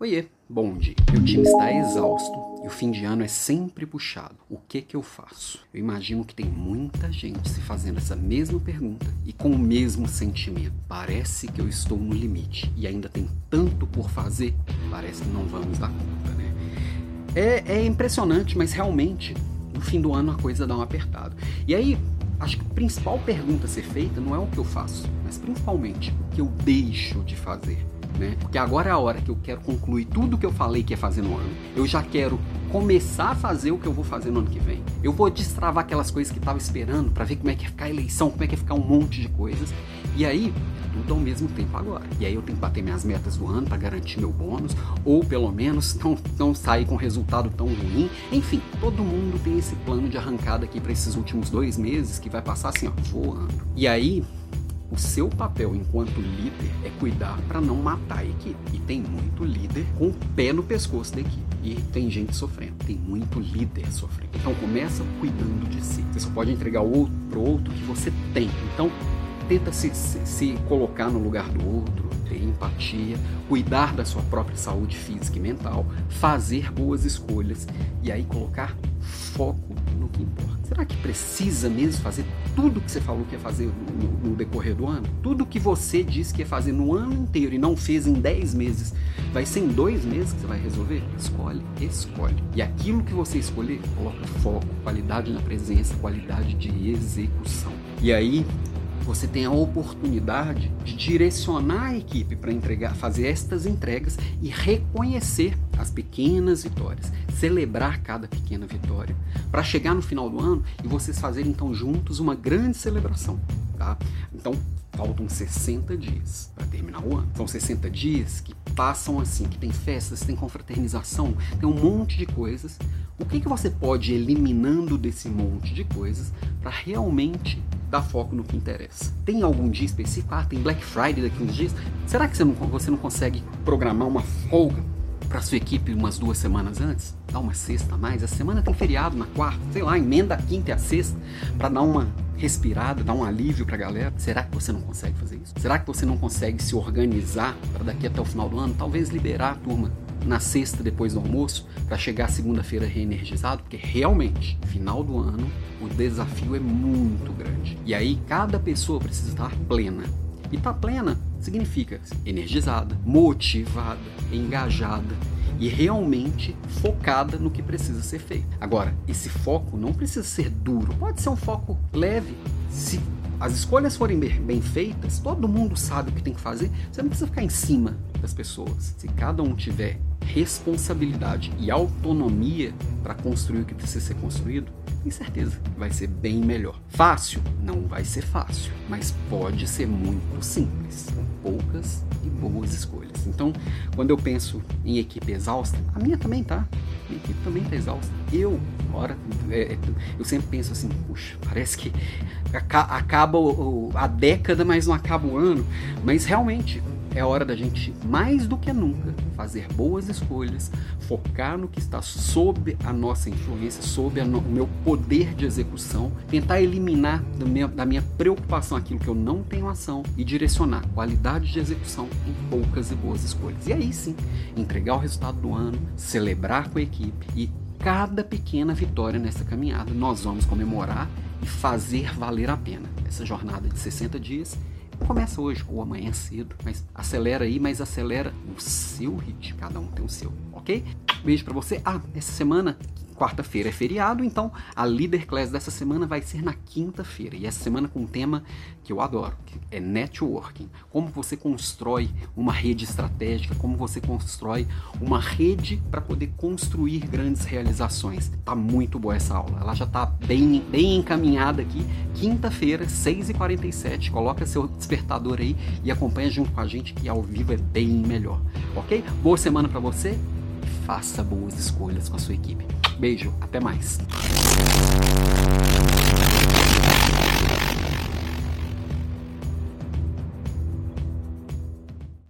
Oiê, bom dia. Meu time está exausto e o fim de ano é sempre puxado. O que que eu faço? Eu imagino que tem muita gente se fazendo essa mesma pergunta e com o mesmo sentimento. Parece que eu estou no limite e ainda tem tanto por fazer, parece que não vamos dar conta, né? É, é impressionante, mas realmente no fim do ano a coisa dá um apertado. E aí, acho que a principal pergunta a ser feita não é o que eu faço, mas principalmente o que eu deixo de fazer né? Porque agora é a hora que eu quero concluir tudo que eu falei que ia fazer no ano. Eu já quero começar a fazer o que eu vou fazer no ano que vem. Eu vou destravar aquelas coisas que estava esperando para ver como é que ia ficar a eleição, como é que ia ficar um monte de coisas. E aí, tudo ao mesmo tempo agora. E aí eu tenho que bater minhas metas do ano para garantir meu bônus, ou pelo menos não, não sair com resultado tão ruim. Enfim, todo mundo tem esse plano de arrancada aqui para esses últimos dois meses que vai passar assim, ó, voando. E aí, o seu papel enquanto líder é cuidar para não matar a equipe. E tem muito líder com o pé no pescoço da equipe. E tem gente sofrendo. Tem muito líder sofrendo. Então começa cuidando de si. Você só pode entregar o outro pro outro que você tem. Então tenta se, se, se colocar no lugar do outro, ter empatia, cuidar da sua própria saúde física e mental, fazer boas escolhas e aí colocar foco no que importa. Será que precisa mesmo fazer tudo que você falou que ia fazer no, no, decorrer do ano? Tudo que você disse que ia fazer no ano inteiro e não fez em 10 meses, vai ser em dois meses que você vai resolver? Escolhe, escolhe. E aquilo que você escolher, coloca foco, qualidade na presença, qualidade de execução. E aí, você tem a oportunidade de direcionar a equipe para entregar, fazer estas entregas e reconhecer as pequenas vitórias, celebrar cada pequena vitória, para chegar no final do ano e vocês fazerem então juntos uma grande celebração, tá? Então, faltam 60 dias para terminar o ano. São 60 dias que passam assim, que tem festas, tem confraternização, tem um monte de coisas. O que, que você pode ir eliminando desse monte de coisas para realmente dar foco no que interessa. Tem algum dia específico? Ah, tem Black Friday daqui uns dias. Será que você não, você não consegue programar uma folga para sua equipe umas duas semanas antes? Dá uma sexta a mais? A semana tem feriado na quarta, sei lá, emenda a quinta e a sexta para dar uma respirada, dar um alívio para a galera. Será que você não consegue fazer isso? Será que você não consegue se organizar para daqui até o final do ano, talvez liberar a turma na sexta depois do almoço para chegar segunda-feira reenergizado, porque realmente, final do ano, o desafio é muito grande. E aí cada pessoa precisa estar plena. E estar tá plena significa energizada, motivada, engajada e realmente focada no que precisa ser feito. Agora, esse foco não precisa ser duro, pode ser um foco leve. Se as escolhas forem bem feitas, todo mundo sabe o que tem que fazer, você não precisa ficar em cima das pessoas. Se cada um tiver responsabilidade e autonomia para construir o que precisa ser construído, tenho certeza que vai ser bem melhor. Fácil? Não vai ser fácil, mas pode ser muito simples, com poucas e boas escolhas. Então, quando eu penso em equipe exausta, a minha também tá. Minha equipe também tá exausta. Eu, ora, é, é eu sempre penso assim, puxa, parece que acaba a década, mas não acaba o ano. Mas realmente, é hora da gente, mais do que nunca, fazer boas escolhas, focar no que está sob a nossa influência, sob no, o meu poder de execução, tentar eliminar minha, da minha preocupação aquilo que eu não tenho ação e direcionar qualidade de execução em poucas e boas escolhas. E aí sim, entregar o resultado do ano, celebrar com a equipe e cada pequena vitória nessa caminhada nós vamos comemorar e fazer valer a pena. Essa jornada de 60 dias Começa hoje ou amanhã cedo, mas acelera aí, mas acelera o seu ritmo. Cada um tem o seu, ok? Beijo para você. Ah, essa semana quarta-feira é feriado, então a Leader Class dessa semana vai ser na quinta-feira. E essa semana com um tema que eu adoro, que é networking. Como você constrói uma rede estratégica, como você constrói uma rede para poder construir grandes realizações. Tá muito boa essa aula. Ela já tá bem, bem encaminhada aqui. Quinta-feira, 6h47. Coloca seu despertador aí e acompanha junto com a gente que ao vivo é bem melhor. Ok? Boa semana para você. Faça boas escolhas com a sua equipe. Beijo, até mais.